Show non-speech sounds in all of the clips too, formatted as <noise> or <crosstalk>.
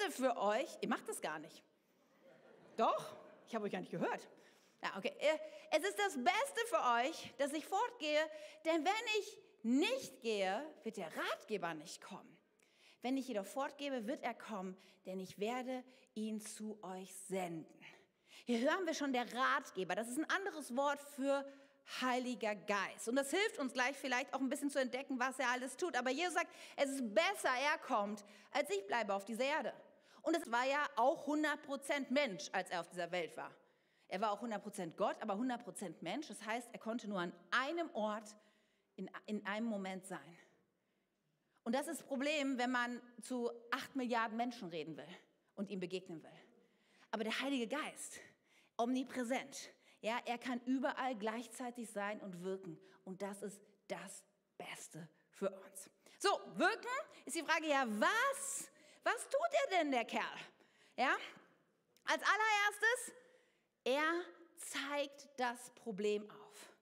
Beste für euch, ihr macht das gar nicht. Doch, ich habe euch gar nicht gehört. Ja, okay. Äh, es ist das Beste für euch, dass ich fortgehe, denn wenn ich nicht gehe, wird der Ratgeber nicht kommen. Wenn ich jedoch fortgebe, wird er kommen, denn ich werde ihn zu euch senden. Hier hören wir schon der Ratgeber. Das ist ein anderes Wort für Heiliger Geist. Und das hilft uns gleich vielleicht auch ein bisschen zu entdecken, was er alles tut. Aber Jesus sagt, es ist besser, er kommt, als ich bleibe auf dieser Erde. Und es war ja auch 100% Mensch, als er auf dieser Welt war. Er war auch 100% Gott, aber 100% Mensch. Das heißt, er konnte nur an einem Ort in, in einem Moment sein. Und das ist das Problem, wenn man zu 8 Milliarden Menschen reden will und ihm begegnen will. Aber der Heilige Geist, omnipräsent, ja, er kann überall gleichzeitig sein und wirken. Und das ist das Beste für uns. So, wirken ist die Frage, ja, was? Was tut er denn, der Kerl? Ja, als allererstes, er zeigt das Problem auf.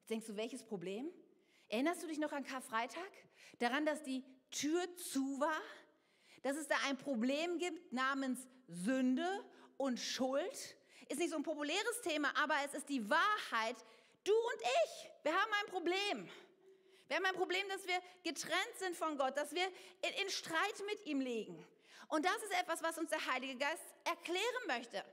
Jetzt denkst du, welches Problem? Erinnerst du dich noch an Karfreitag? Daran, dass die Tür zu war? Dass es da ein Problem gibt namens Sünde und Schuld? Ist nicht so ein populäres Thema, aber es ist die Wahrheit. Du und ich, wir haben ein Problem. Wir haben ein Problem, dass wir getrennt sind von Gott, dass wir in, Streit mit ihm liegen. Und das ist etwas, was uns der Heilige Geist erklären möchte.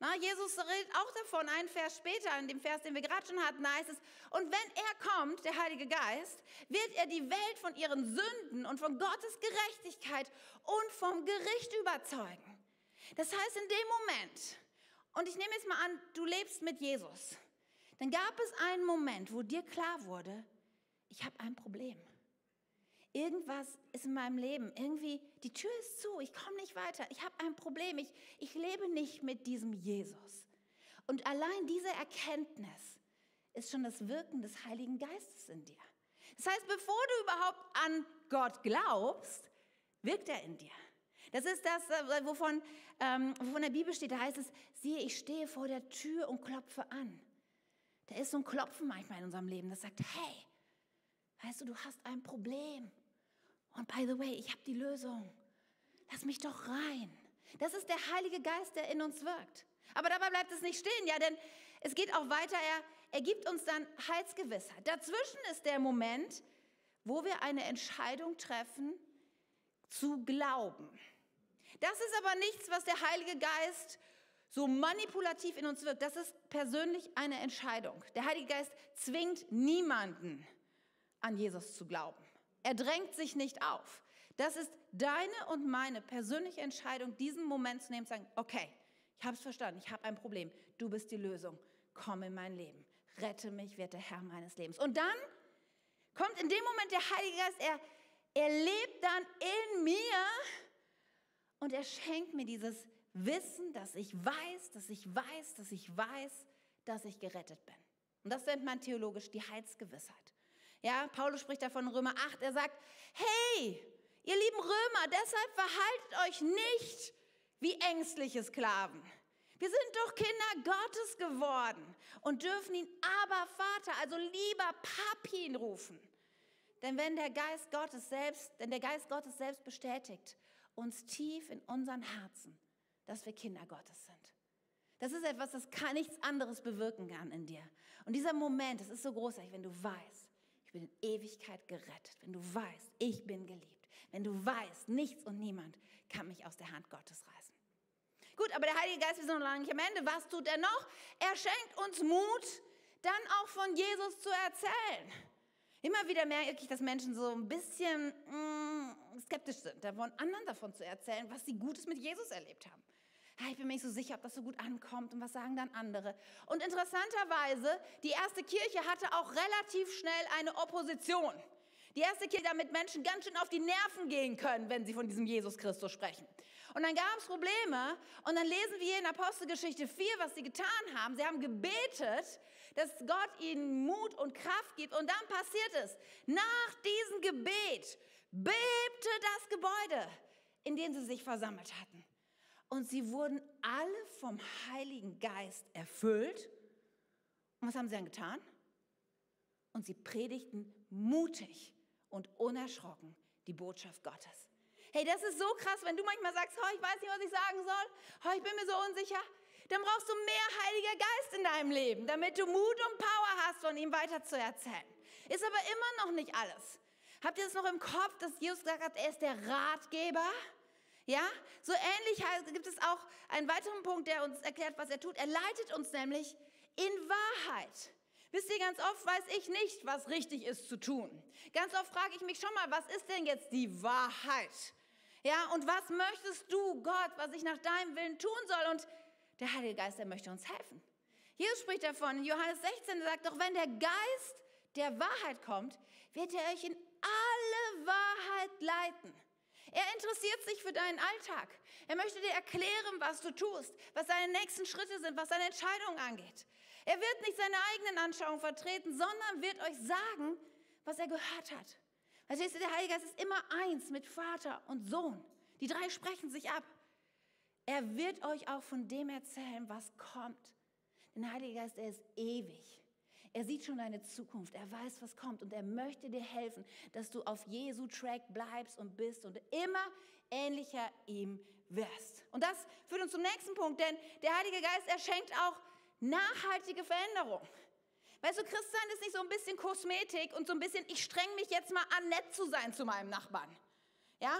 Na, Jesus redet auch davon, einen Vers später, in dem Vers, den wir gerade schon hatten, heißt es, und wenn er kommt, der Heilige Geist, wird er die Welt von ihren Sünden und von Gottes Gerechtigkeit und vom Gericht überzeugen. Das heißt, in dem Moment, und ich nehme jetzt mal an, du lebst mit Jesus, dann gab es einen Moment, wo dir klar wurde, ich habe ein Problem. Irgendwas ist in meinem Leben, irgendwie, die Tür ist zu, ich komme nicht weiter, ich habe ein Problem, ich, ich lebe nicht mit diesem Jesus. Und allein diese Erkenntnis ist schon das Wirken des Heiligen Geistes in dir. Das heißt, bevor du überhaupt an Gott glaubst, wirkt er in dir. Das ist das, äh, wovon, ähm, wovon der Bibel steht. Da heißt es, siehe, ich stehe vor der Tür und klopfe an. Da ist so ein Klopfen manchmal in unserem Leben, das sagt, hey, weißt du, du hast ein Problem. Und by the way, ich habe die Lösung. Lass mich doch rein. Das ist der Heilige Geist, der in uns wirkt. Aber dabei bleibt es nicht stehen, ja, denn es geht auch weiter. Er, er gibt uns dann Heilsgewissheit. Dazwischen ist der Moment, wo wir eine Entscheidung treffen, zu glauben. Das ist aber nichts, was der Heilige Geist so manipulativ in uns wirkt. Das ist persönlich eine Entscheidung. Der Heilige Geist zwingt niemanden an Jesus zu glauben. Er drängt sich nicht auf. Das ist deine und meine persönliche Entscheidung, diesen Moment zu nehmen zu sagen, okay, ich habe es verstanden, ich habe ein Problem, du bist die Lösung, komm in mein Leben, rette mich, werde Herr meines Lebens. Und dann kommt in dem Moment der Heilige Geist, er, er lebt dann in mir und er schenkt mir dieses Wissen, dass ich weiß, dass ich weiß, dass ich weiß, dass ich gerettet bin. Und das nennt man theologisch die Heilsgewissheit. Ja, Paulus spricht davon in Römer 8. Er sagt, hey, ihr lieben Römer, deshalb verhaltet euch nicht wie ängstliche Sklaven. Wir sind doch Kinder Gottes geworden und dürfen ihn aber Vater, also lieber Papin rufen. Denn wenn der Geist Gottes selbst, denn der Geist Gottes selbst bestätigt uns tief in unseren Herzen, dass wir Kinder Gottes sind. Das ist etwas, das kann nichts anderes bewirken kann in dir. Und dieser Moment, das ist so großartig, wenn du weißt, bin in Ewigkeit gerettet, wenn du weißt, ich bin geliebt, wenn du weißt, nichts und niemand kann mich aus der Hand Gottes reißen. Gut, aber der Heilige Geist, wir sind noch lange nicht am Ende. Was tut er noch? Er schenkt uns Mut, dann auch von Jesus zu erzählen. Immer wieder merke ich, dass Menschen so ein bisschen mm, skeptisch sind, davon, anderen davon zu erzählen, was sie Gutes mit Jesus erlebt haben ich bin mir nicht so sicher, ob das so gut ankommt und was sagen dann andere. Und interessanterweise, die erste Kirche hatte auch relativ schnell eine Opposition. Die erste Kirche, damit Menschen ganz schön auf die Nerven gehen können, wenn sie von diesem Jesus Christus sprechen. Und dann gab es Probleme und dann lesen wir in Apostelgeschichte 4, was sie getan haben. Sie haben gebetet, dass Gott ihnen Mut und Kraft gibt und dann passiert es. Nach diesem Gebet bebte das Gebäude, in dem sie sich versammelt hatten und sie wurden alle vom Heiligen Geist erfüllt. Und was haben sie dann getan? Und sie predigten mutig und unerschrocken die Botschaft Gottes. Hey, das ist so krass, wenn du manchmal sagst, oh, ich weiß nicht, was ich sagen soll, oh, ich bin mir so unsicher, dann brauchst du mehr Heiliger Geist in deinem Leben, damit du Mut und Power hast, von ihm weiter zu erzählen. Ist aber immer noch nicht alles. Habt ihr das noch im Kopf, dass Jesus gesagt hat, er ist der Ratgeber? Ja, so ähnlich gibt es auch einen weiteren Punkt, der uns erklärt, was er tut. Er leitet uns nämlich in Wahrheit. Wisst ihr, ganz oft weiß ich nicht, was richtig ist zu tun. Ganz oft frage ich mich schon mal, was ist denn jetzt die Wahrheit? Ja, und was möchtest du, Gott, was ich nach deinem Willen tun soll? Und der Heilige Geist, der möchte uns helfen. Jesus spricht davon in Johannes 16, er sagt, doch wenn der Geist der Wahrheit kommt, wird er euch in alle Wahrheit leiten. Er interessiert sich für deinen Alltag. Er möchte dir erklären, was du tust, was deine nächsten Schritte sind, was deine Entscheidungen angeht. Er wird nicht seine eigenen Anschauungen vertreten, sondern wird euch sagen, was er gehört hat. Verstehst du, der Heilige Geist ist immer eins mit Vater und Sohn. Die drei sprechen sich ab. Er wird euch auch von dem erzählen, was kommt. Denn der Heilige Geist, er ist ewig. Er sieht schon deine Zukunft, er weiß, was kommt und er möchte dir helfen, dass du auf Jesu Track bleibst und bist und immer ähnlicher ihm wirst. Und das führt uns zum nächsten Punkt, denn der Heilige Geist, er schenkt auch nachhaltige Veränderung. Weißt du, Christsein ist nicht so ein bisschen Kosmetik und so ein bisschen, ich streng mich jetzt mal an, nett zu sein zu meinem Nachbarn. Ja?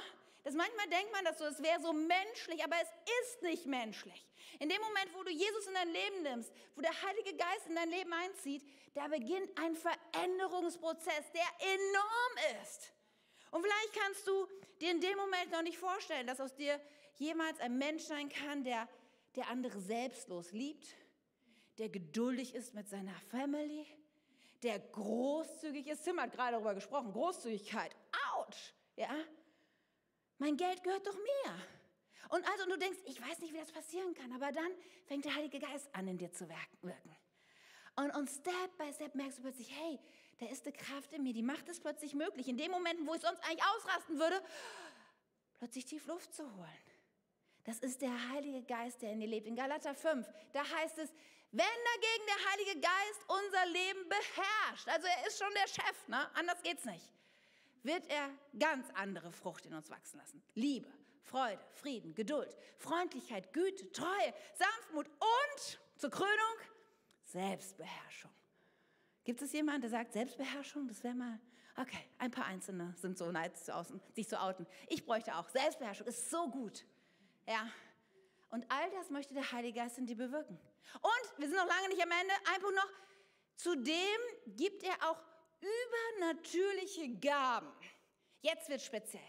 Das manchmal denkt man, dass so, es wäre so menschlich, aber es ist nicht menschlich. In dem Moment, wo du Jesus in dein Leben nimmst, wo der Heilige Geist in dein Leben einzieht, da beginnt ein Veränderungsprozess, der enorm ist. Und vielleicht kannst du dir in dem Moment noch nicht vorstellen, dass aus dir jemals ein Mensch sein kann, der, der andere selbstlos liebt, der geduldig ist mit seiner Family, der großzügig ist. Tim hat gerade darüber gesprochen, Großzügigkeit. Autsch! Ja? Mein Geld gehört doch mir. Und also und du denkst, ich weiß nicht, wie das passieren kann, aber dann fängt der Heilige Geist an, in dir zu wirken. Und, und Step by Step merkst du plötzlich, hey, da ist eine Kraft in mir, die macht es plötzlich möglich, in dem Moment, wo ich sonst eigentlich ausrasten würde, plötzlich tief Luft zu holen. Das ist der Heilige Geist, der in dir lebt. In Galater 5, da heißt es, wenn dagegen der Heilige Geist unser Leben beherrscht, also er ist schon der Chef, ne? anders geht's nicht, wird er ganz andere Frucht in uns wachsen lassen. Liebe, Freude, Frieden, Geduld, Freundlichkeit, Güte, Treue, Sanftmut und zur Krönung Selbstbeherrschung. Gibt es jemanden, der sagt Selbstbeherrschung? Das wäre mal, okay, ein paar Einzelne sind so neid, sich zu outen. Ich bräuchte auch Selbstbeherrschung, ist so gut. Ja, und all das möchte der Heilige Geist in dir bewirken. Und wir sind noch lange nicht am Ende. Ein Punkt noch. Zudem gibt er auch übernatürliche Gaben. Jetzt wird speziell.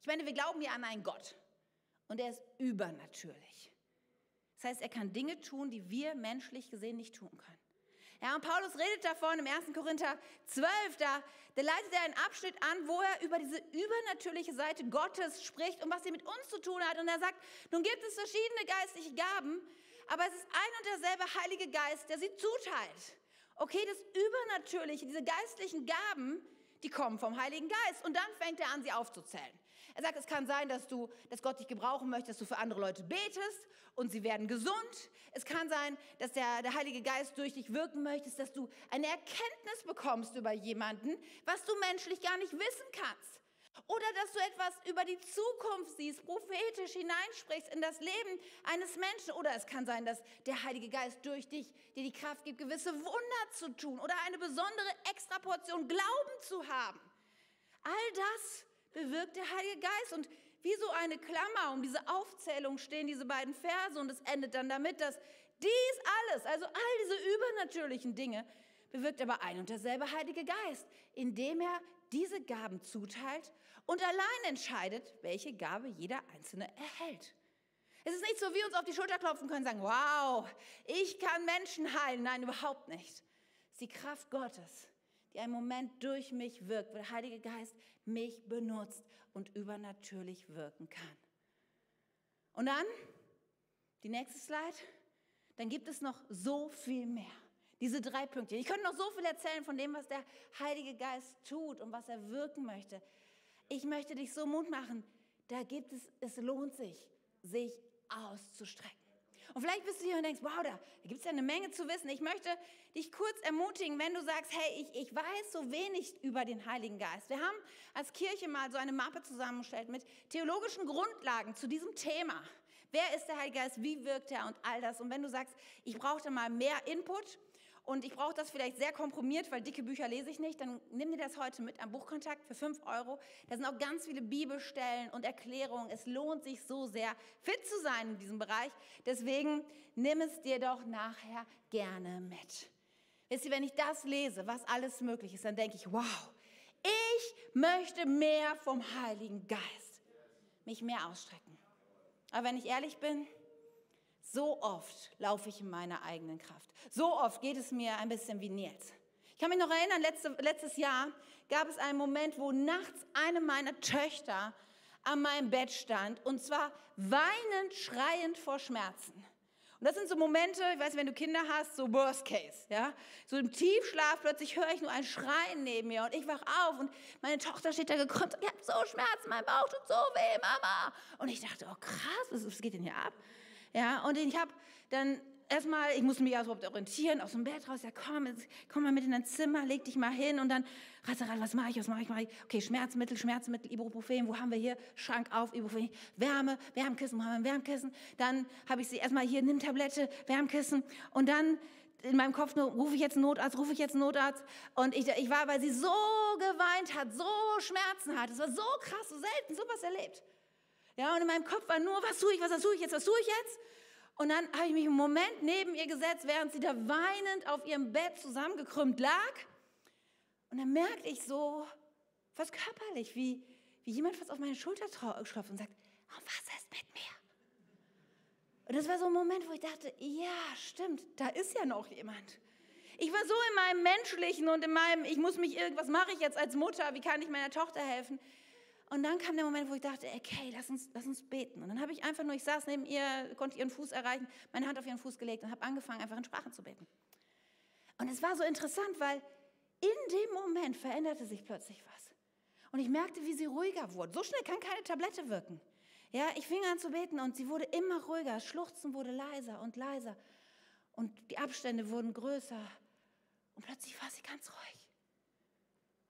Ich meine, wir glauben ja an einen Gott und er ist übernatürlich. Das heißt, er kann Dinge tun, die wir menschlich gesehen nicht tun können. Ja, und Paulus redet davon im 1. Korinther 12, da, da leitet er einen Abschnitt an, wo er über diese übernatürliche Seite Gottes spricht und was sie mit uns zu tun hat. Und er sagt, nun gibt es verschiedene geistliche Gaben, aber es ist ein und derselbe Heilige Geist, der sie zuteilt. Okay, das Übernatürliche, diese geistlichen Gaben, die kommen vom Heiligen Geist. Und dann fängt er an, sie aufzuzählen. Er sagt, es kann sein, dass du, dass Gott dich gebrauchen möchte, dass du für andere Leute betest und sie werden gesund. Es kann sein, dass der, der Heilige Geist durch dich wirken möchte, dass du eine Erkenntnis bekommst über jemanden, was du menschlich gar nicht wissen kannst. Oder dass du etwas über die Zukunft siehst, prophetisch hineinsprichst in das Leben eines Menschen. Oder es kann sein, dass der Heilige Geist durch dich dir die Kraft gibt, gewisse Wunder zu tun oder eine besondere Extraportion Glauben zu haben. All das bewirkt der Heilige Geist. Und wie so eine Klammer um diese Aufzählung stehen diese beiden Verse und es endet dann damit, dass dies alles, also all diese übernatürlichen Dinge, bewirkt aber ein und derselbe Heilige Geist, indem er diese Gaben zuteilt und allein entscheidet, welche Gabe jeder Einzelne erhält. Es ist nicht so, wie wir uns auf die Schulter klopfen können und sagen, wow, ich kann Menschen heilen. Nein, überhaupt nicht. Es ist die Kraft Gottes, die einen Moment durch mich wirkt, wo der Heilige Geist mich benutzt und übernatürlich wirken kann. Und dann, die nächste Slide, dann gibt es noch so viel mehr. Diese drei Punkte. Ich könnte noch so viel erzählen von dem, was der Heilige Geist tut und was er wirken möchte. Ich möchte dich so Mut machen. Da gibt es, es lohnt sich, sich auszustrecken. Und vielleicht bist du hier und denkst, wow, da gibt es ja eine Menge zu wissen. Ich möchte dich kurz ermutigen, wenn du sagst, hey, ich, ich weiß so wenig über den Heiligen Geist. Wir haben als Kirche mal so eine Mappe zusammengestellt mit theologischen Grundlagen zu diesem Thema. Wer ist der Heilige Geist? Wie wirkt er und all das? Und wenn du sagst, ich brauche da mal mehr Input, und ich brauche das vielleicht sehr komprimiert, weil dicke Bücher lese ich nicht, dann nimm dir das heute mit am Buchkontakt für 5 Euro. Da sind auch ganz viele Bibelstellen und Erklärungen. Es lohnt sich so sehr, fit zu sein in diesem Bereich. Deswegen nimm es dir doch nachher gerne mit. Wisst ihr, wenn ich das lese, was alles möglich ist, dann denke ich, wow, ich möchte mehr vom Heiligen Geist. Mich mehr ausstrecken. Aber wenn ich ehrlich bin, so oft laufe ich in meiner eigenen Kraft. So oft geht es mir ein bisschen wie Nils. Ich kann mich noch erinnern, letzte, letztes Jahr gab es einen Moment, wo nachts eine meiner Töchter an meinem Bett stand und zwar weinend, schreiend vor Schmerzen. Und das sind so Momente, ich weiß, wenn du Kinder hast, so Worst Case, ja. So im Tiefschlaf plötzlich höre ich nur ein Schreien neben mir und ich wach auf und meine Tochter steht da gekrümmt und ich habe so Schmerzen, mein Bauch tut so weh, Mama. Und ich dachte, oh krass, was, was geht denn hier ab? Ja, und ich habe dann erstmal, ich musste mich überhaupt orientieren, aus dem Bett raus, ja komm, komm mal mit in dein Zimmer, leg dich mal hin und dann, was mache ich, was mache ich, mache ich, okay, Schmerzmittel, Schmerzmittel, Ibuprofen, wo haben wir hier, Schrank auf, Ibuprofen, Wärme, Wärmkissen, wo haben wir ein Wärmkissen, dann habe ich sie erstmal hier, nimm Tablette, Wärmkissen und dann in meinem Kopf nur, rufe ich jetzt einen Notarzt, rufe ich jetzt einen Notarzt? Und ich, ich war, weil sie so geweint hat, so Schmerzen hat, es war so krass, so selten, sowas erlebt. Ja, und in meinem Kopf war nur, was tue ich, was tue ich jetzt, was tue ich jetzt? Und dann habe ich mich einen Moment neben ihr gesetzt, während sie da weinend auf ihrem Bett zusammengekrümmt lag. Und dann merkte ich so, fast körperlich, wie, wie jemand fast auf meine Schulter klopft und sagt, oh, was ist mit mir? Und das war so ein Moment, wo ich dachte, ja, stimmt, da ist ja noch jemand. Ich war so in meinem Menschlichen und in meinem, ich muss mich irgendwas mache ich jetzt als Mutter, wie kann ich meiner Tochter helfen? Und dann kam der Moment, wo ich dachte, okay, lass uns, lass uns beten. Und dann habe ich einfach nur, ich saß neben ihr, konnte ihren Fuß erreichen, meine Hand auf ihren Fuß gelegt und habe angefangen, einfach in Sprachen zu beten. Und es war so interessant, weil in dem Moment veränderte sich plötzlich was. Und ich merkte, wie sie ruhiger wurde. So schnell kann keine Tablette wirken. Ja, ich fing an zu beten und sie wurde immer ruhiger. Schluchzen wurde leiser und leiser. Und die Abstände wurden größer. Und plötzlich war sie ganz ruhig.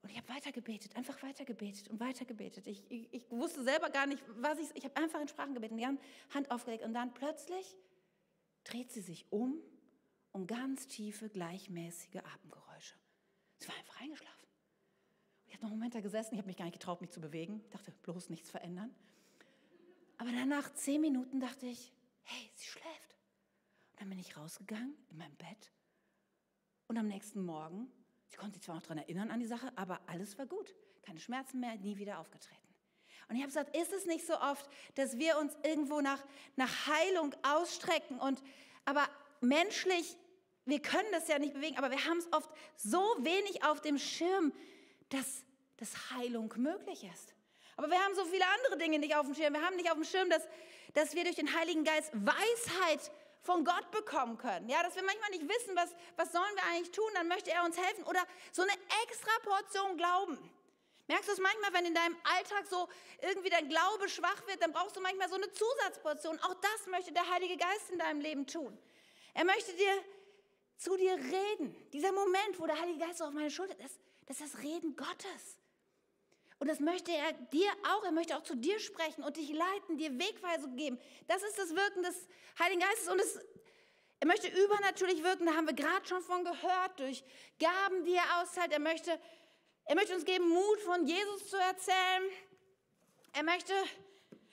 Und ich habe weitergebetet, einfach weitergebetet und weitergebetet. Ich, ich, ich wusste selber gar nicht, was ich, ich habe einfach in Sprachen gebetet, die Hand aufgelegt und dann plötzlich dreht sie sich um und ganz tiefe, gleichmäßige Atemgeräusche. Sie war einfach eingeschlafen. Ich habe noch einen Moment da gesessen, ich habe mich gar nicht getraut, mich zu bewegen. Ich dachte, bloß nichts verändern. Aber dann nach zehn Minuten dachte ich, hey, sie schläft. Und dann bin ich rausgegangen in mein Bett und am nächsten Morgen Sie konnte sich zwar noch daran erinnern an die Sache, aber alles war gut. Keine Schmerzen mehr, nie wieder aufgetreten. Und ich habe gesagt, ist es nicht so oft, dass wir uns irgendwo nach, nach Heilung ausstrecken und aber menschlich, wir können das ja nicht bewegen, aber wir haben es oft so wenig auf dem Schirm, dass, dass Heilung möglich ist. Aber wir haben so viele andere Dinge nicht auf dem Schirm. Wir haben nicht auf dem Schirm, dass, dass wir durch den Heiligen Geist Weisheit von Gott bekommen können. Ja, dass wir manchmal nicht wissen, was, was sollen wir eigentlich tun, dann möchte er uns helfen. Oder so eine extra Portion Glauben. Merkst du es manchmal, wenn in deinem Alltag so irgendwie dein Glaube schwach wird, dann brauchst du manchmal so eine Zusatzportion. Auch das möchte der Heilige Geist in deinem Leben tun. Er möchte dir zu dir reden. Dieser Moment, wo der Heilige Geist auf meine Schulter ist, das ist das Reden Gottes. Und das möchte er dir auch, er möchte auch zu dir sprechen und dich leiten, dir Wegweisung geben. Das ist das Wirken des Heiligen Geistes und es, er möchte übernatürlich wirken, da haben wir gerade schon von gehört, durch Gaben, die er austeilt. Er möchte, er möchte uns geben, Mut von Jesus zu erzählen. Er möchte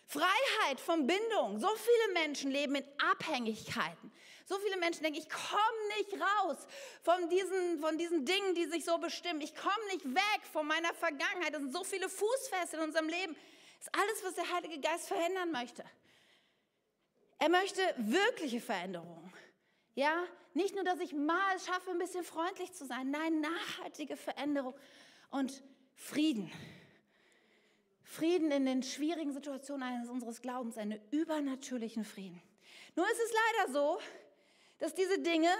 Freiheit von Bindung. So viele Menschen leben in Abhängigkeiten. So viele Menschen denken, ich komme nicht raus von diesen, von diesen Dingen, die sich so bestimmen. Ich komme nicht weg von meiner Vergangenheit. Es sind so viele Fußfeste in unserem Leben. Das ist alles, was der Heilige Geist verändern möchte. Er möchte wirkliche Veränderungen. Ja, nicht nur, dass ich mal schaffe, ein bisschen freundlich zu sein. Nein, nachhaltige Veränderung und Frieden. Frieden in den schwierigen Situationen eines unseres Glaubens, einen übernatürlichen Frieden. Nur ist es leider so, dass diese Dinge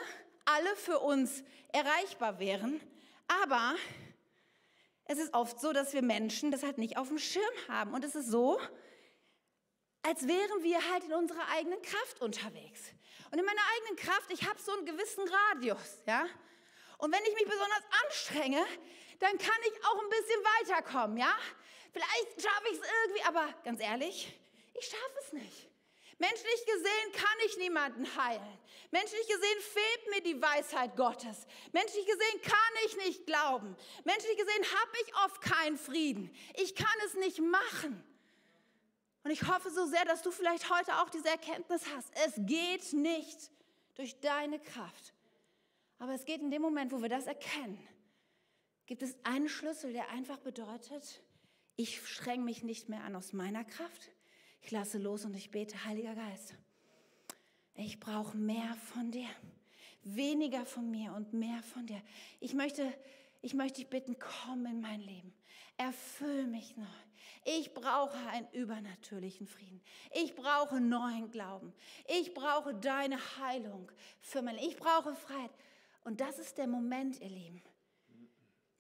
alle für uns erreichbar wären, aber es ist oft so, dass wir Menschen das halt nicht auf dem Schirm haben. Und es ist so, als wären wir halt in unserer eigenen Kraft unterwegs. Und in meiner eigenen Kraft, ich habe so einen gewissen Radius, ja. Und wenn ich mich besonders anstrenge, dann kann ich auch ein bisschen weiterkommen, ja. Vielleicht schaffe ich es irgendwie, aber ganz ehrlich, ich schaffe es nicht. Menschlich gesehen kann ich niemanden heilen. Menschlich gesehen fehlt mir die Weisheit Gottes. Menschlich gesehen kann ich nicht glauben. Menschlich gesehen habe ich oft keinen Frieden. Ich kann es nicht machen. Und ich hoffe so sehr, dass du vielleicht heute auch diese Erkenntnis hast. Es geht nicht durch deine Kraft. Aber es geht in dem Moment, wo wir das erkennen, gibt es einen Schlüssel, der einfach bedeutet, ich streng mich nicht mehr an aus meiner Kraft. Ich lasse los und ich bete, Heiliger Geist, ich brauche mehr von dir. Weniger von mir und mehr von dir. Ich möchte, ich möchte dich bitten, komm in mein Leben. Erfüll mich neu. Ich brauche einen übernatürlichen Frieden. Ich brauche neuen Glauben. Ich brauche deine Heilung für mein. Ich brauche Freiheit. Und das ist der Moment, ihr Lieben.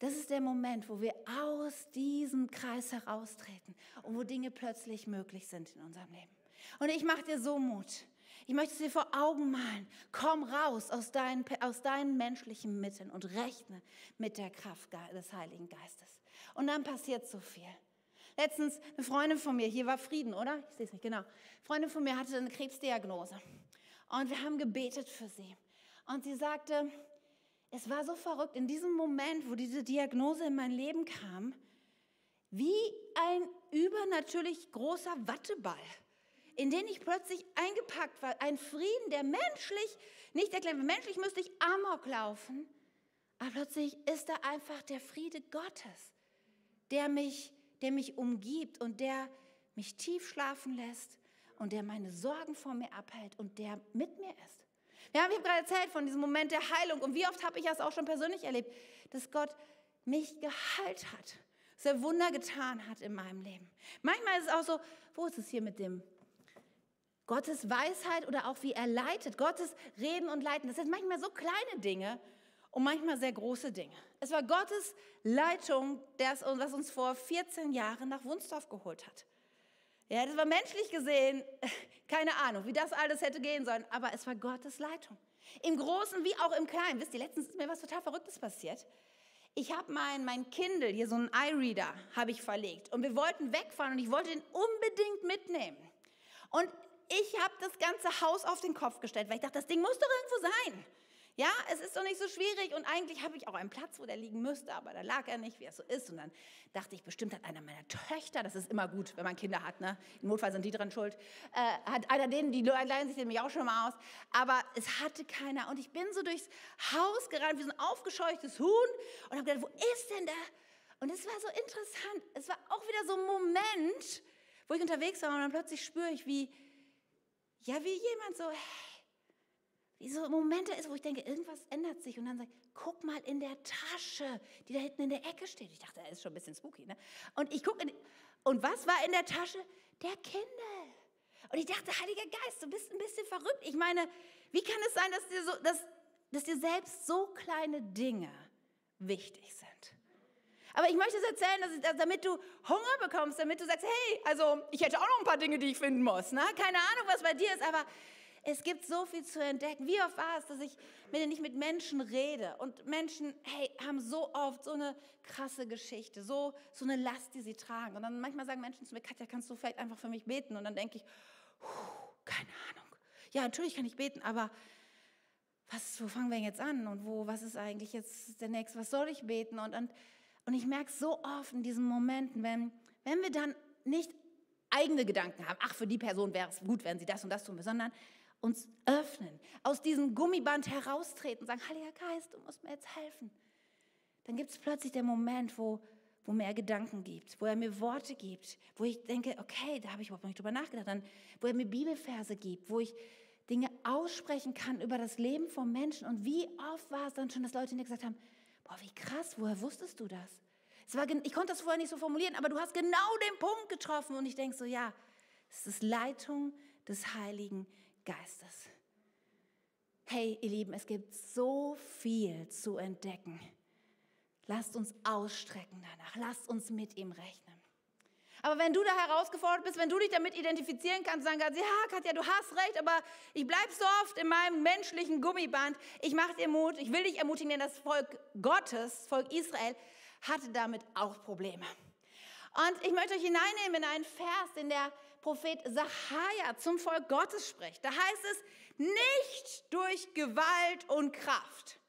Das ist der Moment, wo wir aus diesem Kreis heraustreten und wo Dinge plötzlich möglich sind in unserem Leben. Und ich mache dir so Mut. Ich möchte es dir vor Augen malen. Komm raus aus deinen, aus deinen menschlichen Mitteln und rechne mit der Kraft des Heiligen Geistes. Und dann passiert so viel. Letztens eine Freundin von mir, hier war Frieden, oder? Ich sehe es nicht, genau. Eine Freundin von mir hatte eine Krebsdiagnose. Und wir haben gebetet für sie. Und sie sagte, es war so verrückt, in diesem Moment, wo diese Diagnose in mein Leben kam, wie ein übernatürlich großer Watteball, in den ich plötzlich eingepackt war. Ein Frieden, der menschlich, nicht erklärt, menschlich müsste ich Amok laufen, aber plötzlich ist da einfach der Friede Gottes, der mich der mich umgibt und der mich tief schlafen lässt und der meine Sorgen vor mir abhält und der mit mir ist. Wir haben gerade erzählt von diesem Moment der Heilung und wie oft habe ich das auch schon persönlich erlebt, dass Gott mich geheilt hat, dass er Wunder getan hat in meinem Leben. Manchmal ist es auch so, wo ist es hier mit dem Gottes Weisheit oder auch wie er leitet, Gottes Reden und Leiten. Das sind manchmal so kleine Dinge und manchmal sehr große Dinge. Es war Gottes Leitung, das, was uns vor 14 Jahren nach Wunsdorf geholt hat. Ja, das war menschlich gesehen, <laughs> keine Ahnung, wie das alles hätte gehen sollen, aber es war Gottes Leitung. Im Großen wie auch im Kleinen. Wisst ihr, letztens ist mir was total Verrücktes passiert. Ich habe mein, mein Kindle, hier so einen iReader, habe ich verlegt. Und wir wollten wegfahren und ich wollte ihn unbedingt mitnehmen. Und ich habe das ganze Haus auf den Kopf gestellt, weil ich dachte, das Ding muss doch irgendwo sein. Ja, es ist doch nicht so schwierig und eigentlich habe ich auch einen Platz, wo der liegen müsste, aber da lag er nicht, wie es so ist. Und dann dachte ich, bestimmt hat einer meiner Töchter, das ist immer gut, wenn man Kinder hat, ne? im Notfall sind die dran schuld, äh, hat einer denen, die leihen sich nämlich auch schon mal aus, aber es hatte keiner. Und ich bin so durchs Haus gerannt wie so ein aufgescheuchtes Huhn und habe gedacht, wo ist denn der? Und es war so interessant, es war auch wieder so ein Moment, wo ich unterwegs war und dann plötzlich spüre ich, wie, ja, wie jemand so, wie so Momente ist, wo ich denke, irgendwas ändert sich und dann sage ich, guck mal in der Tasche, die da hinten in der Ecke steht. Ich dachte, das ist schon ein bisschen spooky. Ne? Und ich gucke, und was war in der Tasche? Der Kindle. Und ich dachte, Heiliger Geist, du bist ein bisschen verrückt. Ich meine, wie kann es sein, dass dir, so, dass, dass dir selbst so kleine Dinge wichtig sind? Aber ich möchte es erzählen, dass ich, damit du Hunger bekommst, damit du sagst, hey, also ich hätte auch noch ein paar Dinge, die ich finden muss. Ne? Keine Ahnung, was bei dir ist, aber es gibt so viel zu entdecken. Wie oft war es, dass ich wenn ich mit Menschen rede und Menschen, hey, haben so oft so eine krasse Geschichte, so, so eine Last, die sie tragen. Und dann manchmal sagen Menschen zu mir, Katja, kannst du vielleicht einfach für mich beten? Und dann denke ich, keine Ahnung. Ja, natürlich kann ich beten, aber was, wo fangen wir jetzt an? Und wo, was ist eigentlich jetzt der nächste? Was soll ich beten? Und, und, und ich merke so oft in diesen Momenten, wenn, wenn wir dann nicht eigene Gedanken haben, ach, für die Person wäre es gut, wenn sie das und das tun, sondern uns öffnen, aus diesem Gummiband heraustreten, sagen, Heiliger Geist, du musst mir jetzt helfen. Dann gibt es plötzlich den Moment, wo, wo mir Gedanken gibt, wo er mir Worte gibt, wo ich denke, okay, da habe ich überhaupt nicht drüber nachgedacht, dann, wo er mir Bibelverse gibt, wo ich Dinge aussprechen kann über das Leben von Menschen. Und wie oft war es dann schon, dass Leute mir gesagt haben, boah, wie krass, woher wusstest du das? Es war, ich konnte das vorher nicht so formulieren, aber du hast genau den Punkt getroffen. Und ich denke so, ja, es ist Leitung des Heiligen Geistes. Hey, ihr Lieben, es gibt so viel zu entdecken. Lasst uns ausstrecken danach. Lasst uns mit ihm rechnen. Aber wenn du da herausgefordert bist, wenn du dich damit identifizieren kannst, sagen kannst, ja, Katja, du hast recht, aber ich bleibe so oft in meinem menschlichen Gummiband. Ich mache dir Mut, ich will dich ermutigen, denn das Volk Gottes, Volk Israel, hatte damit auch Probleme. Und ich möchte euch hineinnehmen in einen Vers, in der Prophet Sacharja zum Volk Gottes spricht. Da heißt es, nicht durch Gewalt und Kraft,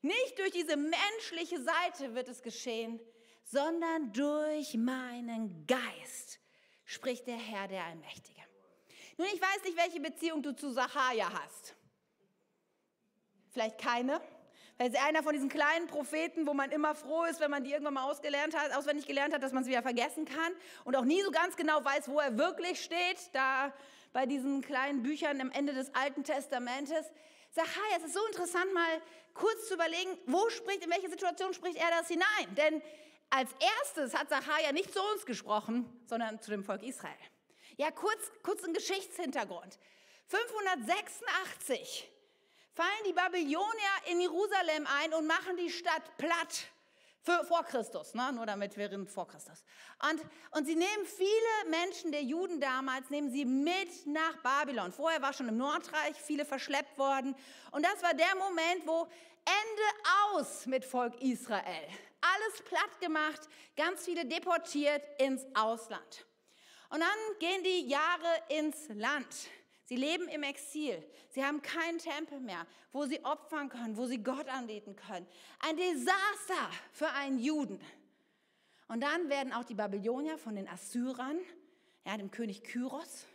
nicht durch diese menschliche Seite wird es geschehen, sondern durch meinen Geist, spricht der Herr, der Allmächtige. Nun, ich weiß nicht, welche Beziehung du zu Sacharja hast. Vielleicht keine. Weil einer von diesen kleinen Propheten, wo man immer froh ist, wenn man die irgendwann mal ausgelernt hat, auswendig gelernt hat, dass man es wieder vergessen kann und auch nie so ganz genau weiß, wo er wirklich steht, da bei diesen kleinen Büchern am Ende des Alten Testamentes. Sacharja, es ist so interessant, mal kurz zu überlegen, wo spricht, in welche Situation spricht er das hinein? Denn als erstes hat Sacharja nicht zu uns gesprochen, sondern zu dem Volk Israel. Ja, kurz, kurz ein Geschichtshintergrund. 586 fallen die Babylonier in Jerusalem ein und machen die Stadt platt. Für, vor Christus, ne? nur damit wir reden vor Christus. Und, und sie nehmen viele Menschen der Juden damals, nehmen sie mit nach Babylon. Vorher war schon im Nordreich viele verschleppt worden. Und das war der Moment, wo Ende aus mit Volk Israel. Alles platt gemacht, ganz viele deportiert ins Ausland. Und dann gehen die Jahre ins Land. Sie leben im Exil. Sie haben keinen Tempel mehr, wo sie opfern können, wo sie Gott anbeten können. Ein Desaster für einen Juden. Und dann werden auch die Babylonier von den Assyrern, ja, dem König Kyros,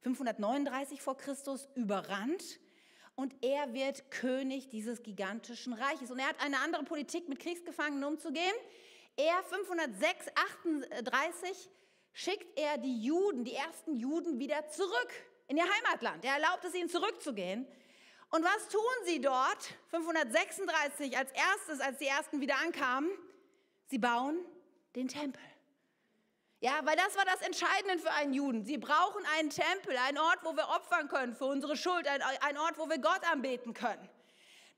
539 vor Christus, überrannt. Und er wird König dieses gigantischen Reiches. Und er hat eine andere Politik, mit Kriegsgefangenen umzugehen. Er 538 schickt er die Juden, die ersten Juden wieder zurück in ihr Heimatland. Er erlaubt es ihnen zurückzugehen. Und was tun sie dort? 536 als erstes, als die ersten wieder ankamen. Sie bauen den Tempel. Ja, weil das war das Entscheidende für einen Juden. Sie brauchen einen Tempel, einen Ort, wo wir opfern können für unsere Schuld, ein, Ort, wo wir Gott anbeten können.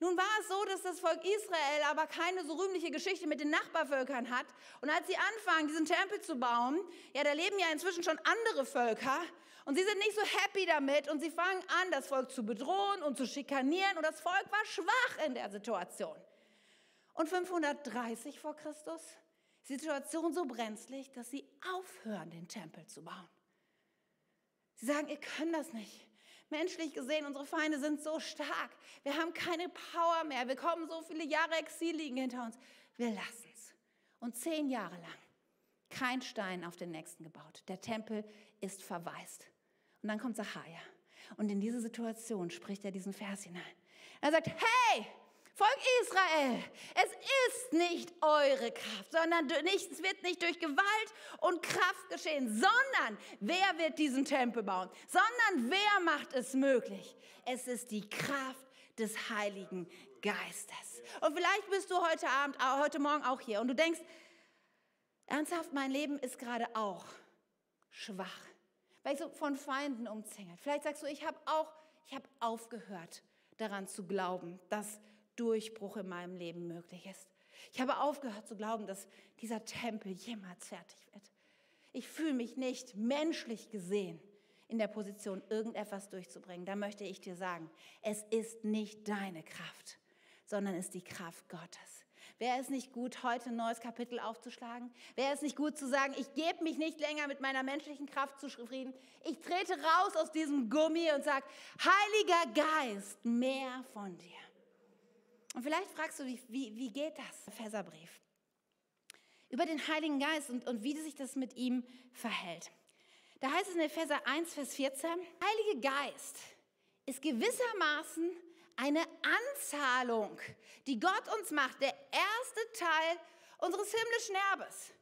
Nun war es so, dass das Volk Israel aber keine so rühmliche Geschichte mit den Nachbarvölkern hat. Und als sie anfangen, diesen Tempel zu bauen, ja, da leben ja inzwischen schon andere Völker. Und sie sind nicht so happy damit und sie fangen an, das Volk zu bedrohen und zu schikanieren. Und das Volk war schwach in der Situation. Und 530 vor Christus, die Situation so brenzlig, dass sie aufhören, den Tempel zu bauen. Sie sagen, ihr könnt das nicht. Menschlich gesehen, unsere Feinde sind so stark. Wir haben keine Power mehr. Wir kommen so viele Jahre Exil liegen hinter uns. Wir lassen es. Und zehn Jahre lang kein Stein auf den nächsten gebaut. Der Tempel ist verwaist. Und dann kommt Zachariah. Und in diese Situation spricht er diesen Vers hinein. Er sagt, hey, Volk Israel, es ist nicht eure Kraft, sondern nicht, es wird nicht durch Gewalt und Kraft geschehen, sondern wer wird diesen Tempel bauen? Sondern wer macht es möglich? Es ist die Kraft des Heiligen Geistes. Und vielleicht bist du heute Abend, heute Morgen auch hier und du denkst, ernsthaft, mein Leben ist gerade auch schwach weil ich so von Feinden umzingelt. Vielleicht sagst du, ich habe auch, ich habe aufgehört daran zu glauben, dass Durchbruch in meinem Leben möglich ist. Ich habe aufgehört zu glauben, dass dieser Tempel jemals fertig wird. Ich fühle mich nicht menschlich gesehen in der Position, irgendetwas durchzubringen. Da möchte ich dir sagen, es ist nicht deine Kraft, sondern es ist die Kraft Gottes. Wäre es nicht gut, heute ein neues Kapitel aufzuschlagen? Wäre es nicht gut zu sagen, ich gebe mich nicht länger mit meiner menschlichen Kraft zufrieden? Ich trete raus aus diesem Gummi und sage, Heiliger Geist, mehr von dir. Und vielleicht fragst du dich, wie, wie geht das, Epheserbrief? Über den Heiligen Geist und, und wie sich das mit ihm verhält. Da heißt es in Epheser 1, Vers 14, Heilige Geist ist gewissermaßen eine Anzahlung, die Gott uns macht, der erste Teil unseres himmlischen Erbes.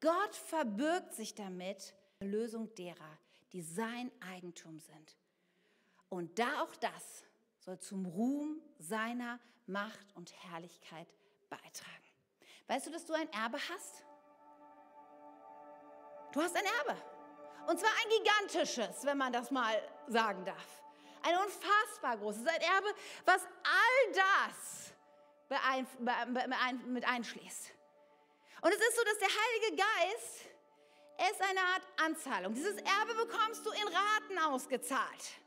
Gott verbirgt sich damit Lösung derer, die sein Eigentum sind. Und da auch das soll zum Ruhm seiner Macht und Herrlichkeit beitragen. Weißt du, dass du ein Erbe hast? Du hast ein Erbe. Und zwar ein gigantisches, wenn man das mal sagen darf. Ein unfassbar großes, ein Erbe, was all das mit einschließt. Und es ist so, dass der Heilige Geist ist eine Art Anzahlung. Dieses Erbe bekommst du in Raten ausgezahlt.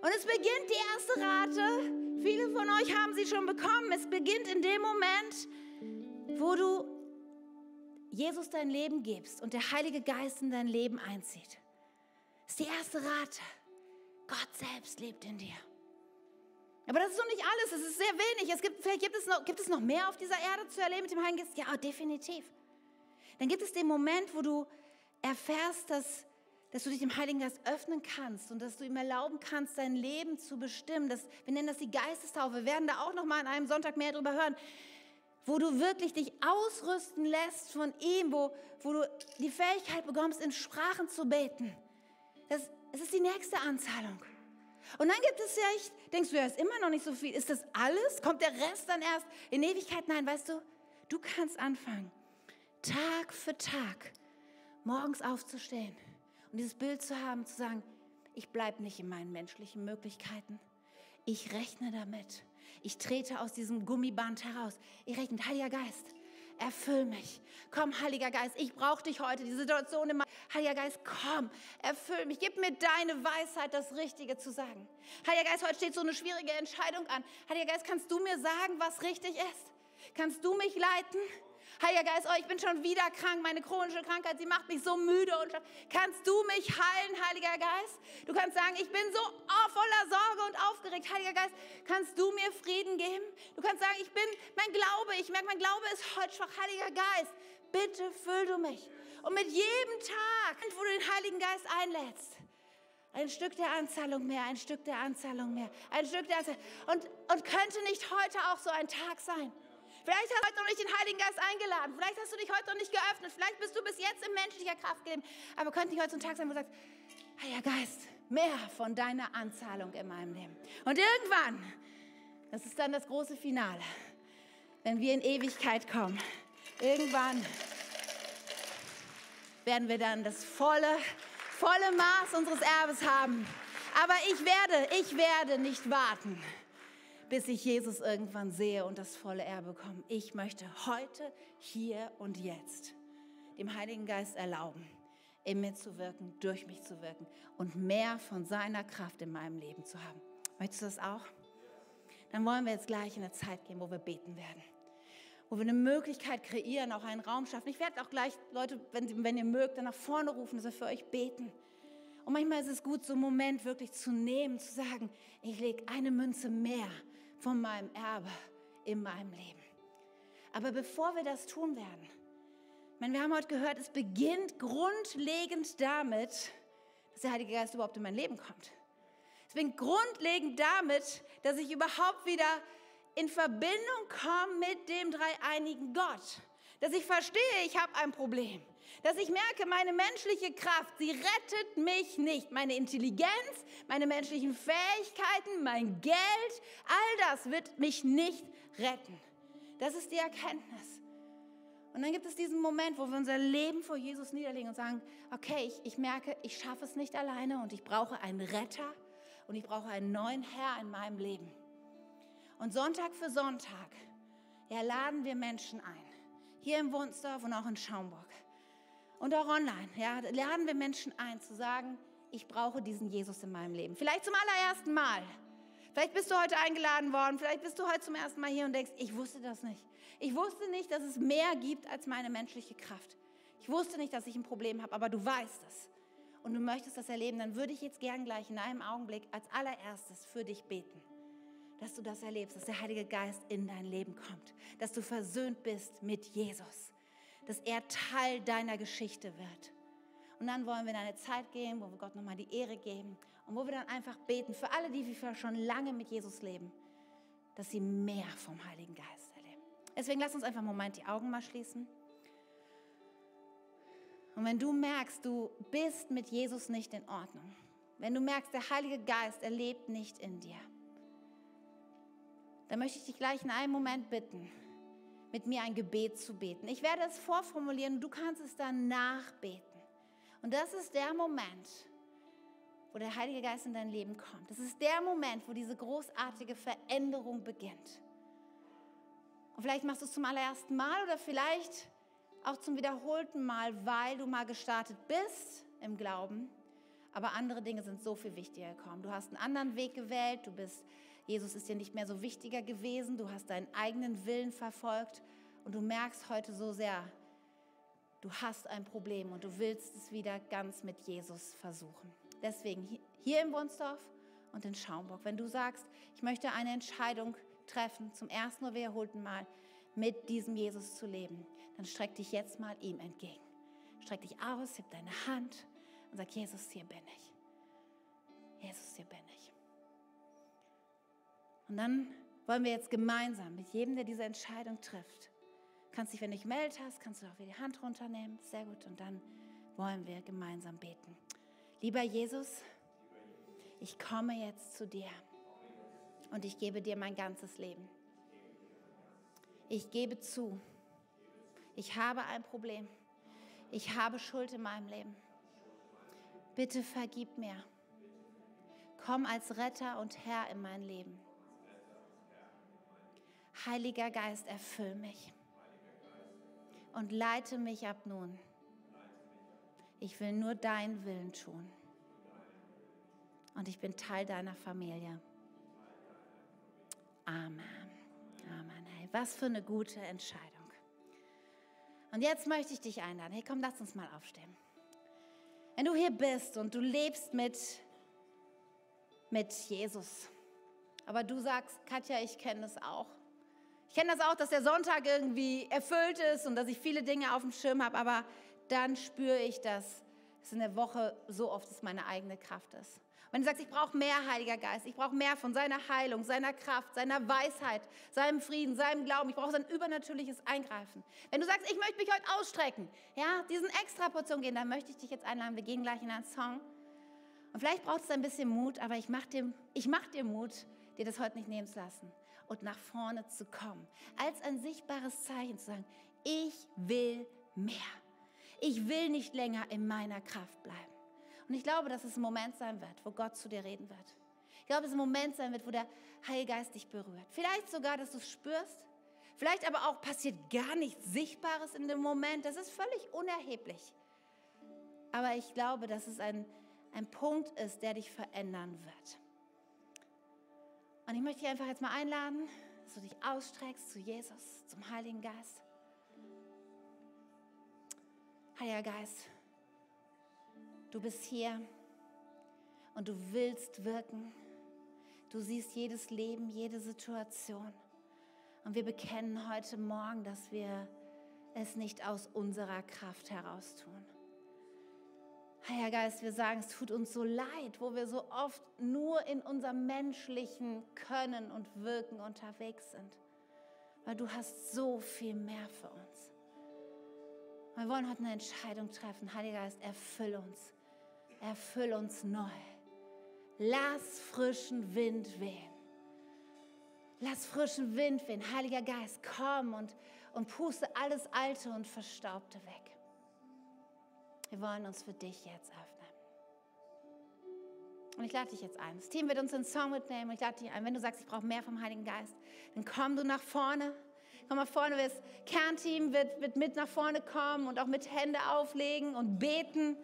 Und es beginnt die erste Rate. Viele von euch haben sie schon bekommen. Es beginnt in dem Moment, wo du Jesus dein Leben gibst und der Heilige Geist in dein Leben einzieht. Das ist die erste Rate. Gott selbst lebt in dir. Aber das ist noch nicht alles, es ist sehr wenig. Es gibt, vielleicht gibt es, noch, gibt es noch mehr auf dieser Erde zu erleben mit dem Heiligen Geist? Ja, definitiv. Dann gibt es den Moment, wo du erfährst, dass, dass du dich dem Heiligen Geist öffnen kannst und dass du ihm erlauben kannst, dein Leben zu bestimmen. Das, wir nennen das die Geistestaufe. Wir werden da auch noch mal an einem Sonntag mehr darüber hören wo du wirklich dich ausrüsten lässt von ihm, wo, wo du die Fähigkeit bekommst, in Sprachen zu beten. Das, das ist die nächste Anzahlung. Und dann gibt es ja, ich, denkst du, ja, ist immer noch nicht so viel. Ist das alles? Kommt der Rest dann erst in Ewigkeit? Nein, weißt du, du kannst anfangen, Tag für Tag morgens aufzustehen und dieses Bild zu haben, zu sagen, ich bleibe nicht in meinen menschlichen Möglichkeiten. Ich rechne damit. Ich trete aus diesem Gummiband heraus. Ich rechne, Heiliger Geist, erfüll mich. Komm, Heiliger Geist, ich brauche dich heute, die Situation im Heiliger Geist, komm, erfüll mich. Gib mir deine Weisheit, das Richtige zu sagen. Heiliger Geist, heute steht so eine schwierige Entscheidung an. Heiliger Geist, kannst du mir sagen, was richtig ist? Kannst du mich leiten? Heiliger Geist, oh, ich bin schon wieder krank, meine chronische Krankheit, sie macht mich so müde und kannst du mich heilen, Heiliger Geist? Du kannst sagen, ich bin so voller Sorge und aufgeregt, Heiliger Geist, kannst du mir Frieden geben? Du kannst sagen, ich bin mein Glaube, ich merke, mein Glaube ist heute schwach, Heiliger Geist, bitte füll du mich. Und mit jedem Tag, wo du den Heiligen Geist einlädst, ein Stück der Anzahlung mehr, ein Stück der Anzahlung mehr, ein Stück der Anzahlung. Und, und könnte nicht heute auch so ein Tag sein, Vielleicht hast du heute noch nicht den Heiligen Geist eingeladen. Vielleicht hast du dich heute noch nicht geöffnet. Vielleicht bist du bis jetzt in menschlicher Kraft gegeben. Aber könnte nicht heute so ein Tag sein, wo du sagst, Heiliger Geist, mehr von deiner Anzahlung in meinem Leben. Und irgendwann, das ist dann das große Finale, wenn wir in Ewigkeit kommen, irgendwann werden wir dann das volle, volle Maß unseres Erbes haben. Aber ich werde, ich werde nicht warten bis ich Jesus irgendwann sehe und das volle Erbe bekomme. Ich möchte heute, hier und jetzt dem Heiligen Geist erlauben, in mir zu wirken, durch mich zu wirken und mehr von seiner Kraft in meinem Leben zu haben. Möchtest du das auch? Dann wollen wir jetzt gleich in eine Zeit gehen, wo wir beten werden. Wo wir eine Möglichkeit kreieren, auch einen Raum schaffen. Ich werde auch gleich Leute, wenn, wenn ihr mögt, dann nach vorne rufen, dass wir für euch beten. Und manchmal ist es gut, so einen Moment wirklich zu nehmen, zu sagen, ich lege eine Münze mehr von meinem Erbe in meinem Leben. Aber bevor wir das tun werden, meine, wir haben heute gehört, es beginnt grundlegend damit, dass der Heilige Geist überhaupt in mein Leben kommt. Es beginnt grundlegend damit, dass ich überhaupt wieder in Verbindung komme mit dem dreieinigen Gott. Dass ich verstehe, ich habe ein Problem dass ich merke, meine menschliche Kraft, sie rettet mich nicht. Meine Intelligenz, meine menschlichen Fähigkeiten, mein Geld, all das wird mich nicht retten. Das ist die Erkenntnis. Und dann gibt es diesen Moment, wo wir unser Leben vor Jesus niederlegen und sagen, okay, ich, ich merke, ich schaffe es nicht alleine und ich brauche einen Retter und ich brauche einen neuen Herr in meinem Leben. Und Sonntag für Sonntag ja, laden wir Menschen ein. Hier im Wunsdorf und auch in Schaumburg und auch online. Ja, laden wir Menschen ein, zu sagen, ich brauche diesen Jesus in meinem Leben. Vielleicht zum allerersten Mal. Vielleicht bist du heute eingeladen worden, vielleicht bist du heute zum ersten Mal hier und denkst, ich wusste das nicht. Ich wusste nicht, dass es mehr gibt als meine menschliche Kraft. Ich wusste nicht, dass ich ein Problem habe, aber du weißt es. Und du möchtest das erleben, dann würde ich jetzt gern gleich in einem Augenblick als allererstes für dich beten. Dass du das erlebst, dass der Heilige Geist in dein Leben kommt. Dass du versöhnt bist mit Jesus dass er Teil deiner Geschichte wird. Und dann wollen wir in eine Zeit gehen, wo wir Gott nochmal die Ehre geben und wo wir dann einfach beten für alle, die schon lange mit Jesus leben, dass sie mehr vom Heiligen Geist erleben. Deswegen lass uns einfach einen Moment die Augen mal schließen. Und wenn du merkst, du bist mit Jesus nicht in Ordnung, wenn du merkst, der Heilige Geist erlebt nicht in dir, dann möchte ich dich gleich in einem Moment bitten, mit mir ein Gebet zu beten. Ich werde es vorformulieren, du kannst es dann nachbeten. Und das ist der Moment, wo der Heilige Geist in dein Leben kommt. Das ist der Moment, wo diese großartige Veränderung beginnt. Und vielleicht machst du es zum allerersten Mal oder vielleicht auch zum wiederholten Mal, weil du mal gestartet bist im Glauben. Aber andere Dinge sind so viel wichtiger gekommen. Du hast einen anderen Weg gewählt, du bist, Jesus ist dir nicht mehr so wichtiger gewesen, du hast deinen eigenen Willen verfolgt und du merkst heute so sehr, du hast ein Problem und du willst es wieder ganz mit Jesus versuchen. Deswegen hier im Wunsdorf und in Schaumburg, wenn du sagst, ich möchte eine Entscheidung treffen, zum ersten oder wiederholten Mal mit diesem Jesus zu leben, dann streck dich jetzt mal ihm entgegen. Streck dich aus, heb deine Hand und sag, Jesus, hier bin ich. Jesus, hier bin ich. Und dann wollen wir jetzt gemeinsam mit jedem, der diese Entscheidung trifft, kannst dich, wenn du dich meldet hast, kannst du auch wieder die Hand runternehmen. Sehr gut. Und dann wollen wir gemeinsam beten. Lieber Jesus, ich komme jetzt zu dir und ich gebe dir mein ganzes Leben. Ich gebe zu, ich habe ein Problem. Ich habe Schuld in meinem Leben. Bitte vergib mir. Komm als Retter und Herr in mein Leben. Heiliger Geist, erfüll mich und leite mich ab nun. Ich will nur deinen Willen tun. Und ich bin Teil deiner Familie. Amen. Amen. Hey, was für eine gute Entscheidung. Und jetzt möchte ich dich einladen. Hey, komm, lass uns mal aufstehen. Wenn du hier bist und du lebst mit, mit Jesus, aber du sagst, Katja, ich kenne das auch. Ich kenne das auch, dass der Sonntag irgendwie erfüllt ist und dass ich viele Dinge auf dem Schirm habe, aber dann spüre ich, dass es in der Woche so oft ist meine eigene Kraft ist. Wenn du sagst, ich brauche mehr Heiliger Geist, ich brauche mehr von seiner Heilung, seiner Kraft, seiner Weisheit, seinem Frieden, seinem Glauben, ich brauche sein übernatürliches Eingreifen. Wenn du sagst, ich möchte mich heute ausstrecken, ja, diesen extra Portion gehen, dann möchte ich dich jetzt einladen. Wir gehen gleich in einen Song. Und vielleicht braucht es ein bisschen Mut, aber ich mache dir, mach dir Mut, dir das heute nicht nehmen zu lassen und nach vorne zu kommen. Als ein sichtbares Zeichen zu sagen, ich will mehr. Ich will nicht länger in meiner Kraft bleiben. Und ich glaube, dass es ein Moment sein wird, wo Gott zu dir reden wird. Ich glaube, es ein Moment sein wird, wo der Heilige Geist dich berührt. Vielleicht sogar, dass du es spürst. Vielleicht aber auch passiert gar nichts Sichtbares in dem Moment. Das ist völlig unerheblich. Aber ich glaube, dass es ein, ein Punkt ist, der dich verändern wird. Und ich möchte dich einfach jetzt mal einladen, dass du dich ausstreckst zu Jesus, zum Heiligen Geist. Heiliger Geist, du bist hier und du willst wirken. Du siehst jedes Leben, jede Situation. Und wir bekennen heute Morgen, dass wir es nicht aus unserer Kraft heraus tun. Heiliger Geist, wir sagen, es tut uns so leid, wo wir so oft nur in unserem menschlichen Können und Wirken unterwegs sind. Weil du hast so viel mehr für uns. Wir wollen heute eine Entscheidung treffen. Heiliger Geist, erfüll uns. Erfüll uns neu. Lass frischen Wind wehen. Lass frischen Wind wehen. Heiliger Geist, komm und, und puste alles Alte und Verstaubte weg. Wir wollen uns für dich jetzt öffnen. Und ich lade dich jetzt ein. Das Team wird uns einen Song mitnehmen. Ich lade dich ein. Wenn du sagst, ich brauche mehr vom Heiligen Geist, dann komm du nach vorne. Komm mal vorne, das Kernteam wird, wird mit nach vorne kommen und auch mit Hände auflegen und beten.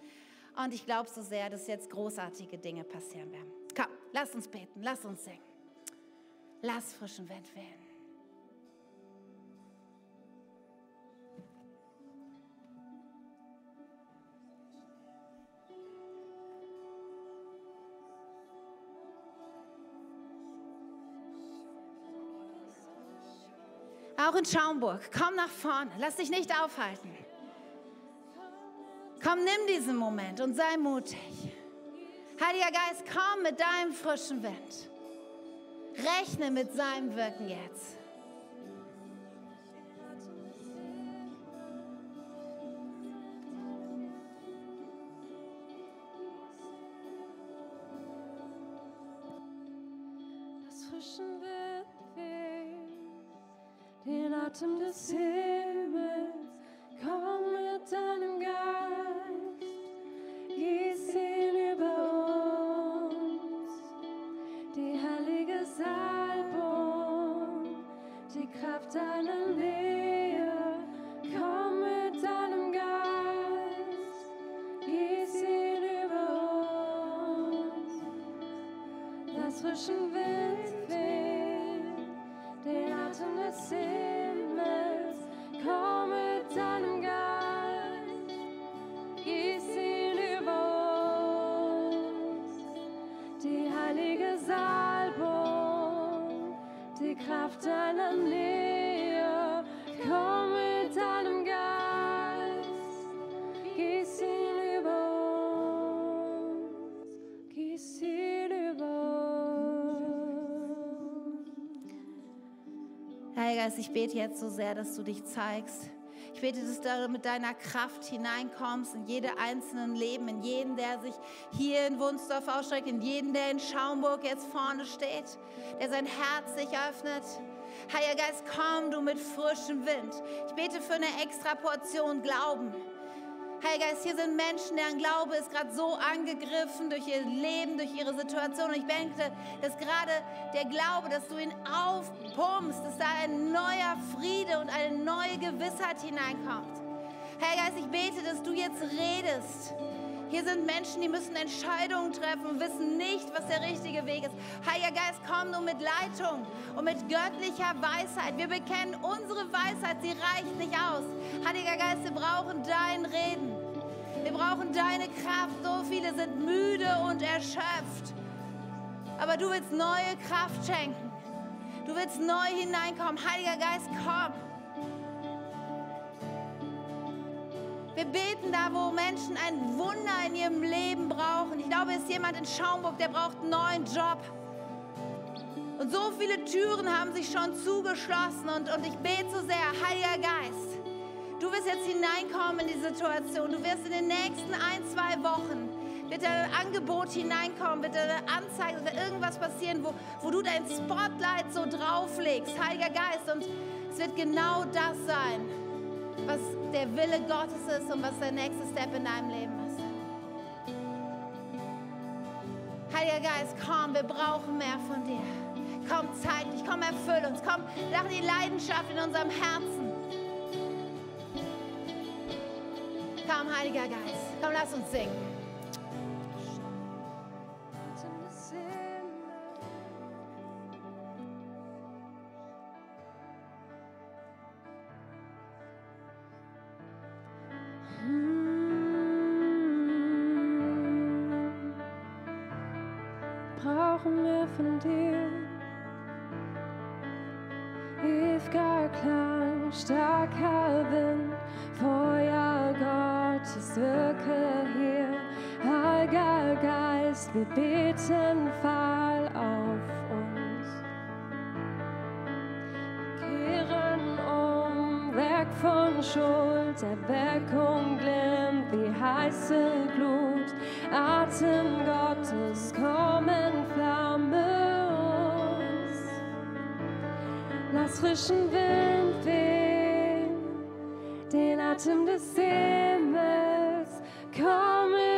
Und ich glaube so sehr, dass jetzt großartige Dinge passieren werden. Komm, lass uns beten, lass uns singen. Lass frischen Wind wehen. Auch in Schaumburg. Komm nach vorne. Lass dich nicht aufhalten. Komm, nimm diesen Moment und sei mutig. Heiliger Geist, komm mit deinem frischen Wind. Rechne mit seinem Wirken jetzt. Heiliger Geist, ich bete jetzt so sehr, dass du dich zeigst. Ich bete, dass du mit deiner Kraft hineinkommst in jede einzelnen Leben, in jeden, der sich hier in Wunsdorf ausstreckt, in jeden, der in Schaumburg jetzt vorne steht, der sein Herz sich öffnet. Heiliger Geist, komm du mit frischem Wind. Ich bete für eine extra Portion Glauben. Heiliger Geist, hier sind Menschen, deren Glaube ist gerade so angegriffen durch ihr Leben, durch ihre Situation. Und ich denke, dass gerade der Glaube, dass du ihn aufpumpst, dass da ein neuer Friede und eine neue Gewissheit hineinkommt. Heiliger Geist, ich bete, dass du jetzt redest. Hier sind Menschen, die müssen Entscheidungen treffen und wissen nicht, was der richtige Weg ist. Heiliger Geist, komm nur mit Leitung und mit göttlicher Weisheit. Wir bekennen unsere Weisheit, sie reicht nicht aus. Heiliger Geist, wir brauchen dein Reden. Wir brauchen deine Kraft. So viele sind müde und erschöpft. Aber du willst neue Kraft schenken. Du willst neu hineinkommen. Heiliger Geist, komm. Wir beten da, wo Menschen ein Wunder in ihrem Leben brauchen. Ich glaube, es ist jemand in Schaumburg, der braucht einen neuen Job. Und so viele Türen haben sich schon zugeschlossen. Und, und ich bete so sehr, wirst jetzt hineinkommen in die Situation. Du wirst in den nächsten ein, zwei Wochen wird ein Angebot hineinkommen, wird eine Anzeige, wird irgendwas passieren, wo, wo du dein Spotlight so drauflegst, Heiliger Geist. Und es wird genau das sein, was der Wille Gottes ist und was der nächste Step in deinem Leben ist. Heiliger Geist, komm, wir brauchen mehr von dir. Komm, zeig dich, komm, erfüll uns, komm, lach die Leidenschaft in unserem Herzen. Komm, Heiliger Geist, komm, lass uns singen. Lass frischen Wind wehen, den Atem des Himmels. Komm mit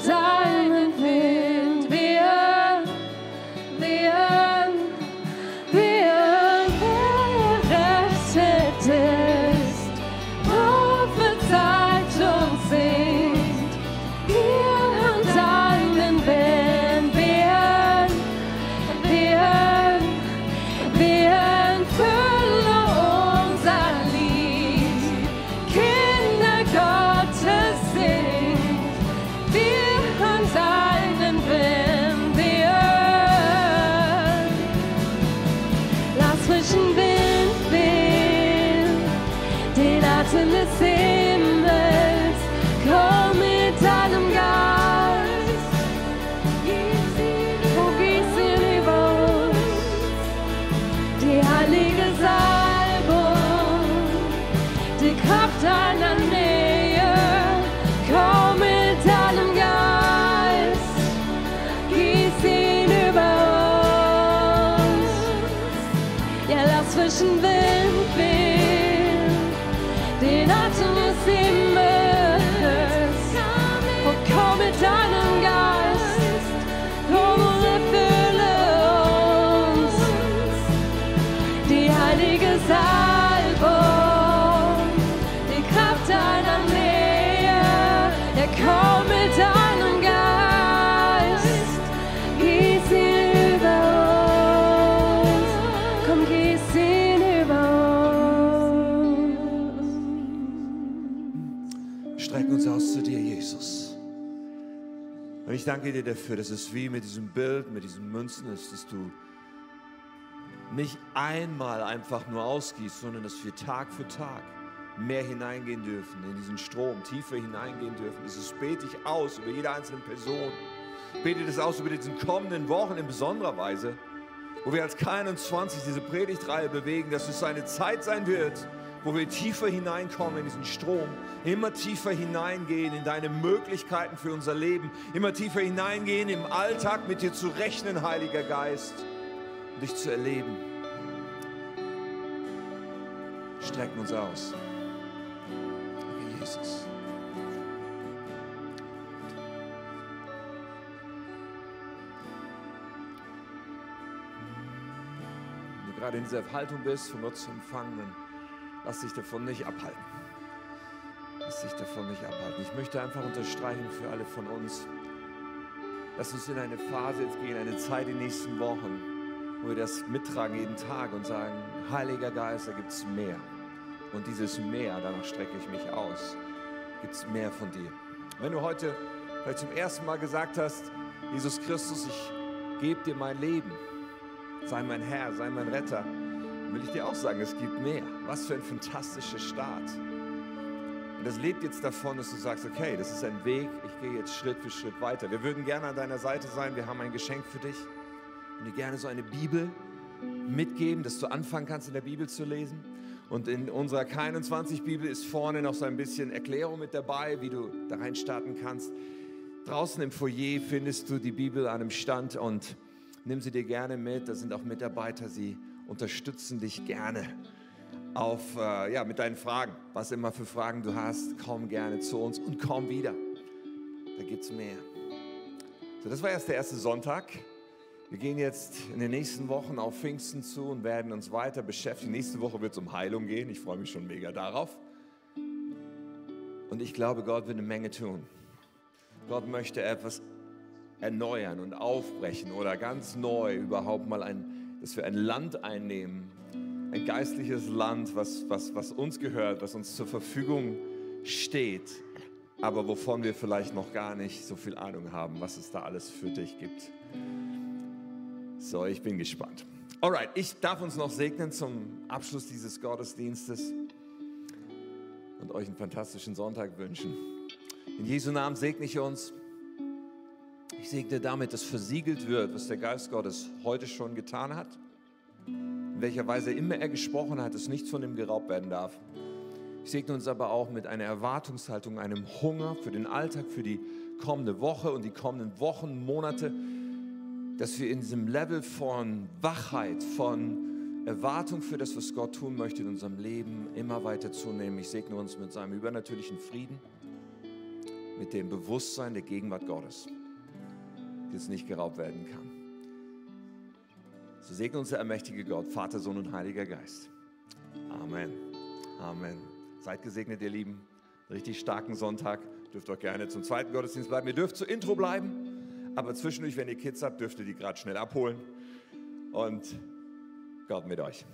Wir hören Und ich danke dir dafür, dass es wie mit diesem Bild, mit diesen Münzen ist, dass du nicht einmal einfach nur ausgießt, sondern dass wir Tag für Tag mehr hineingehen dürfen, in diesen Strom, tiefer hineingehen dürfen. Das bete ich aus über jede einzelne Person. Bete das aus über diesen kommenden Wochen in besonderer Weise, wo wir als K21 diese Predigtreihe bewegen, dass es eine Zeit sein wird, wo wir tiefer hineinkommen in diesen Strom, immer tiefer hineingehen in deine Möglichkeiten für unser Leben, immer tiefer hineingehen im Alltag mit dir zu rechnen, Heiliger Geist, dich zu erleben. Strecken uns aus. Jesus. Wenn du gerade in dieser Haltung bist, von Gott zu empfangen, dann lass dich davon nicht abhalten. Lass dich davon nicht abhalten. Ich möchte einfach unterstreichen für alle von uns, lass uns in eine Phase jetzt gehen, eine Zeit in den nächsten Wochen, wo wir das mittragen jeden Tag und sagen, Heiliger Geist, da gibt es mehr. Und dieses Mehr, danach strecke ich mich aus, gibt es mehr von dir. Wenn du heute vielleicht zum ersten Mal gesagt hast, Jesus Christus, ich gebe dir mein Leben, sei mein Herr, sei mein Retter, will ich dir auch sagen, es gibt mehr. Was für ein fantastischer Start. Und das lebt jetzt davon, dass du sagst, okay, das ist ein Weg, ich gehe jetzt Schritt für Schritt weiter. Wir würden gerne an deiner Seite sein, wir haben ein Geschenk für dich. Und dir gerne so eine Bibel mitgeben, dass du anfangen kannst, in der Bibel zu lesen. Und in unserer K21-Bibel ist vorne noch so ein bisschen Erklärung mit dabei, wie du da rein starten kannst. Draußen im Foyer findest du die Bibel an einem Stand und nimm sie dir gerne mit. Da sind auch Mitarbeiter, sie unterstützen dich gerne auf, äh, ja, mit deinen Fragen. Was immer für Fragen du hast, komm gerne zu uns und komm wieder. Da gibt es mehr. So, das war erst der erste Sonntag. Wir gehen jetzt in den nächsten Wochen auf Pfingsten zu und werden uns weiter beschäftigen. Nächste Woche wird es um Heilung gehen. Ich freue mich schon mega darauf. Und ich glaube, Gott wird eine Menge tun. Gott möchte etwas erneuern und aufbrechen oder ganz neu überhaupt mal ein, dass wir ein Land einnehmen, ein geistliches Land, was, was, was uns gehört, was uns zur Verfügung steht, aber wovon wir vielleicht noch gar nicht so viel Ahnung haben, was es da alles für dich gibt. So, ich bin gespannt. Alright, ich darf uns noch segnen zum Abschluss dieses Gottesdienstes und euch einen fantastischen Sonntag wünschen. In Jesu Namen segne ich uns. Ich segne damit, dass versiegelt wird, was der Geist Gottes heute schon getan hat. In welcher Weise immer er gesprochen hat, dass nichts von ihm geraubt werden darf. Ich segne uns aber auch mit einer Erwartungshaltung, einem Hunger für den Alltag, für die kommende Woche und die kommenden Wochen, Monate, dass wir in diesem Level von Wachheit, von Erwartung für das, was Gott tun möchte in unserem Leben, immer weiter zunehmen. Ich segne uns mit seinem übernatürlichen Frieden, mit dem Bewusstsein der Gegenwart Gottes, die uns nicht geraubt werden kann. So segne uns der allmächtige Gott, Vater, Sohn und Heiliger Geist. Amen. Amen. Seid gesegnet, ihr Lieben. Richtig starken Sonntag. Dürft euch gerne zum zweiten Gottesdienst bleiben. Ihr dürft zur Intro bleiben, aber zwischendurch, wenn ihr Kids habt, dürft ihr die gerade schnell abholen. Und Gott mit euch.